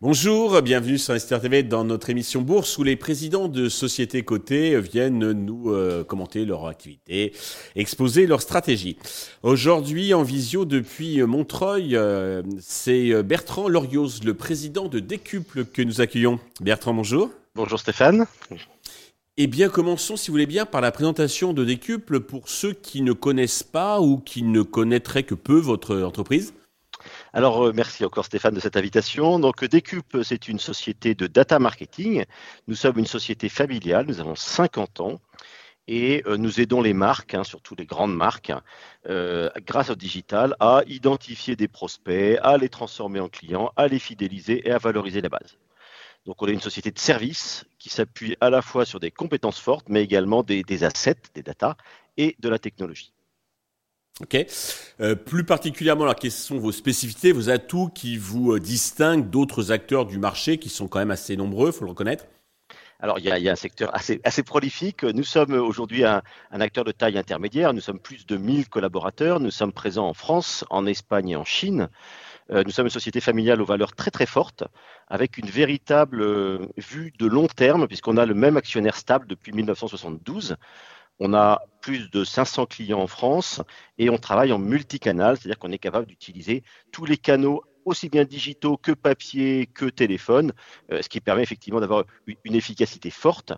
Bonjour, bienvenue sur Esther TV dans notre émission Bourse où les présidents de sociétés cotées viennent nous euh, commenter leur activité, exposer leur stratégie. Aujourd'hui en visio depuis Montreuil, euh, c'est Bertrand Lorios, le président de Décuple que nous accueillons. Bertrand, bonjour. Bonjour Stéphane. Eh bien, commençons, si vous voulez bien, par la présentation de Décuple pour ceux qui ne connaissent pas ou qui ne connaîtraient que peu votre entreprise. Alors, euh, merci encore Stéphane de cette invitation. Donc, Décup, c'est une société de data marketing. Nous sommes une société familiale, nous avons 50 ans et euh, nous aidons les marques, hein, surtout les grandes marques, euh, grâce au digital, à identifier des prospects, à les transformer en clients, à les fidéliser et à valoriser la base. Donc on est une société de services qui s'appuie à la fois sur des compétences fortes, mais également des, des assets, des data et de la technologie. Ok. Euh, plus particulièrement, alors, quelles sont vos spécificités, vos atouts qui vous euh, distinguent d'autres acteurs du marché qui sont quand même assez nombreux, faut le reconnaître? Alors, il y, a, un secteur assez, prolifique. Nous sommes aujourd'hui un, acteur de taille intermédiaire. Nous sommes plus de 1000 collaborateurs. Nous sommes présents en France, en Espagne et en Chine. Euh, nous sommes une société familiale aux valeurs très très fortes, avec une véritable vue de long terme, puisqu'on a le même actionnaire stable depuis 1972. On a plus de 500 clients en France et on travaille en multicanal, c'est-à-dire qu'on est capable d'utiliser tous les canaux aussi bien digitaux que papier que téléphone, euh, ce qui permet effectivement d'avoir une efficacité forte.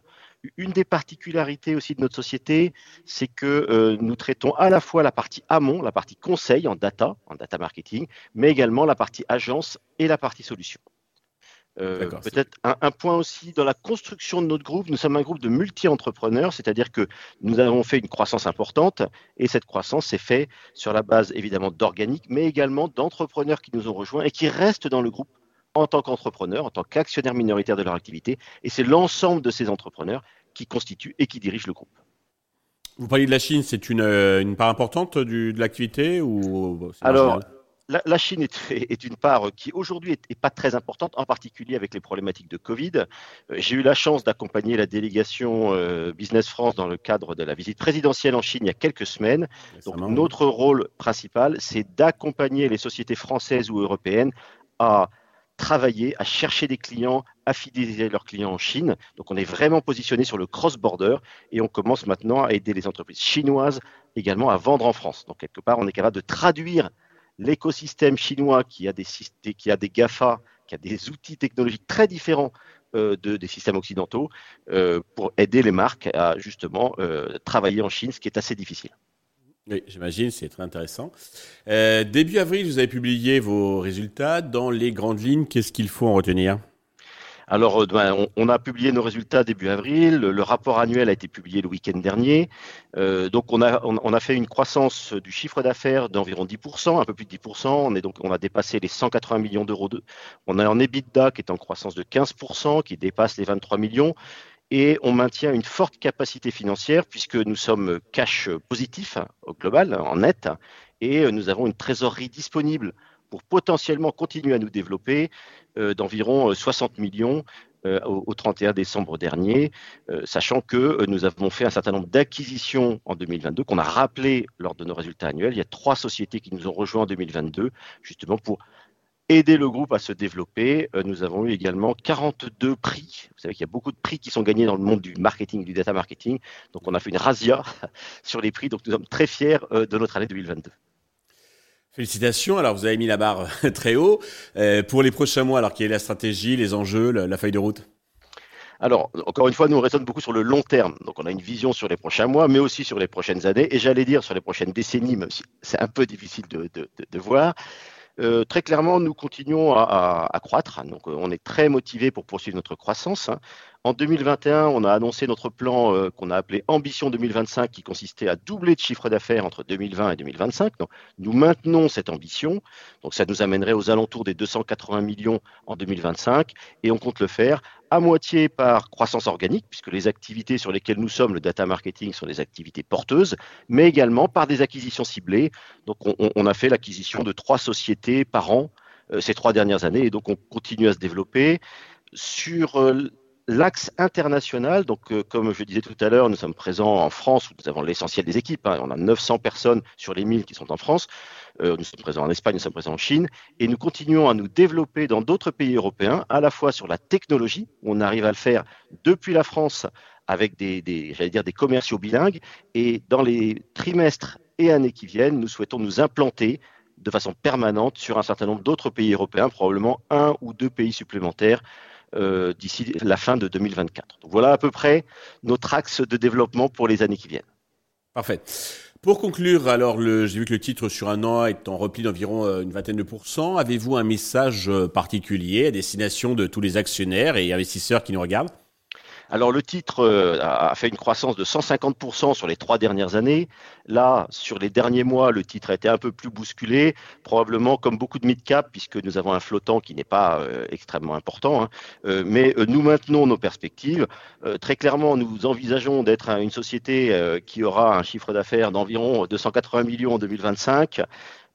Une des particularités aussi de notre société, c'est que euh, nous traitons à la fois la partie amont, la partie conseil en data, en data marketing, mais également la partie agence et la partie solution. Euh, peut-être un, point aussi dans la construction de notre groupe, nous sommes un groupe de multi-entrepreneurs, c'est-à-dire que nous avons fait une croissance importante et cette croissance s'est faite sur la base évidemment d'organique, mais également d'entrepreneurs qui nous ont rejoints et qui restent dans le groupe en tant qu'entrepreneurs, en tant qu'actionnaires minoritaires de leur activité. Et c'est l'ensemble de ces entrepreneurs qui constituent et qui dirigent le groupe. Vous parliez de la Chine, c'est une, euh, part importante de l'activité ou Alors, la, Chine est, une part qui aujourd'hui n'est pas très importante, en particulier avec les problématiques de Covid. Euh, j'ai eu la chance d'accompagner la délégation euh, Business France dans le cadre de la visite présidentielle en Chine il y a quelques semaines. Donc notre rôle principal, c'est d'accompagner les sociétés françaises ou européennes à travailler, à chercher des clients, à fidéliser leurs clients en Chine. Donc on est vraiment positionné sur le cross-border et on commence maintenant à aider les entreprises chinoises également à vendre en France. Donc quelque part, on est capable de traduire l'écosystème chinois qui a des, qui a des GAFA, qui a des outils technologiques très différents euh, de, des systèmes occidentaux, euh, pour aider les marques à justement euh, travailler en Chine, ce qui est assez difficile. Oui, j'imagine, c'est très intéressant. début avril, vous avez publié vos résultats. Dans les grandes lignes, qu'est-ce qu'il faut en retenir? Alors, euh, ben, on, a publié nos résultats début avril. Le, rapport annuel a été publié le week-end dernier. Euh, donc, on a, on, a fait une croissance du chiffre d'affaires d'environ 10%, un peu plus de 10%. On, est donc, on a dépassé les 180 millions d'euros. De, on a un EBITDA qui est en croissance de 15%, qui dépasse les 23 millions. Et on maintient une forte capacité financière puisque nous sommes cash positif au global, en net, et nous avons une trésorerie disponible pour potentiellement continuer à nous développer euh, d'environ 60 euh, millions euh, au, 31 décembre dernier, sachant que nous avons fait un certain nombre d'acquisitions en 2022 qu'on a rappelé lors de nos résultats annuels. Il y a trois sociétés qui nous ont rejoints en 2022, justement pour aider le groupe à se développer. nous avons eu également 42 prix. Vous savez qu'il y a beaucoup de prix qui sont gagnés dans le monde du marketing, du data marketing. Donc on a fait une razzia sur les prix. Donc nous sommes très fiers de notre année 2022. Félicitations. Alors, vous avez mis la barre très haut. Euh, pour les prochains mois, alors, quelle est la stratégie, les enjeux, la, feuille de route? Alors, encore une fois, nous on raisonne beaucoup sur le long terme. Donc, on a une vision sur les prochains mois, mais aussi sur les prochaines années. Et j'allais dire sur les prochaines décennies, même si c'est un peu difficile de, voir. Euh, très clairement, nous continuons à, croître. Donc, on est très motivé pour poursuivre notre croissance. Hein. En 2021, on a annoncé notre plan euh, qu'on a appelé Ambition 2025, qui consistait à doubler de chiffre d'affaires entre 2020 et 2025. Donc, nous maintenons cette ambition. Donc, ça nous amènerait aux alentours des 280 millions en 2025, et on compte le faire à moitié par croissance organique, puisque les activités sur lesquelles nous sommes, le data marketing, sont des activités porteuses, mais également par des acquisitions ciblées. Donc, on, a fait l'acquisition de trois sociétés par an euh, ces trois dernières années, et donc on continue à se développer. Sur euh, L'axe international, donc euh, comme je disais tout à l'heure, nous sommes présents en France, où nous avons l'essentiel des équipes. Hein. on a 900 personnes sur les 1000 qui sont en France. Euh, nous sommes présents en Espagne, nous sommes présents en Chine, et nous continuons à nous développer dans d'autres pays européens, à la fois sur la technologie, on arrive à le faire depuis la France avec des, des j'allais dire, des commerciaux bilingues, et dans les trimestres et années qui viennent, nous souhaitons nous implanter de façon permanente sur un certain nombre d'autres pays européens, probablement un ou deux pays supplémentaires euh, d'ici la fin de 2024. Donc voilà à peu près notre axe de développement pour les années qui viennent. Parfait. Pour conclure, alors j'ai vu que le titre sur un an est en repli d'environ euh, une vingtaine de pourcents. Avez-vous un message euh, particulier à destination de tous les actionnaires et investisseurs qui nous regardent? Alors le titre euh, a fait une croissance de 150% sur les trois dernières années. Là, sur les derniers mois, le titre a été un peu plus bousculé, probablement comme beaucoup de mid-cap, puisque nous avons un flottant qui n'est pas euh, extrêmement important. Hein. Euh, mais nous maintenons nos perspectives. très clairement, nous envisageons d'être une société qui aura un chiffre d'affaires d'environ 280 millions en 2025.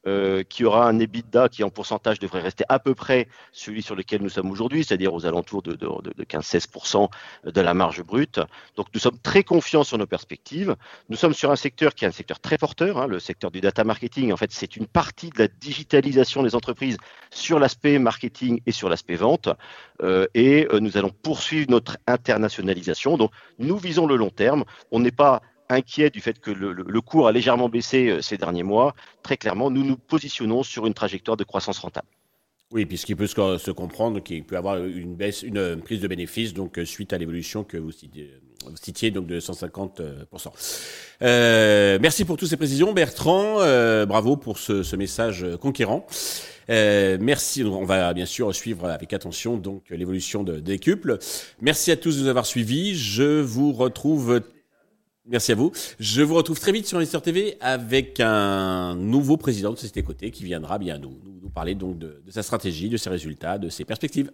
Euh, qui aura un EBITDA qui en pourcentage devrait rester à peu près celui sur lequel nous sommes aujourd'hui, c'est-à-dire aux alentours de, de, de 15-16% de la marge brute. Donc nous sommes très confiants sur nos perspectives. Nous sommes sur un secteur qui est un secteur très porteur, hein, le secteur du data marketing. En fait, c'est une partie de la digitalisation des entreprises sur l'aspect marketing et sur l'aspect vente. Euh, et euh, nous allons poursuivre notre internationalisation. Donc nous visons le long terme. On n'est pas inquiet du fait que le, cours a légèrement baissé euh, ces derniers mois, très clairement, nous nous positionnons sur une trajectoire de croissance rentable. Oui, puisqu'il peut se, comprendre qu'il peut avoir une baisse, une, prise de bénéfices, donc euh, suite à l'évolution que vous citiez, donc de 150%. Euh, merci pour toutes ces précisions, Bertrand. bravo pour ce, message conquérant. merci. On va bien sûr suivre avec attention donc l'évolution de, des. Merci à tous de nous avoir suivis. Je vous retrouve Merci à vous. Je vous retrouve très vite sur Investor TV avec un nouveau président de Société Côté qui viendra bien nous, parler donc de sa stratégie, de ses résultats, de ses perspectives.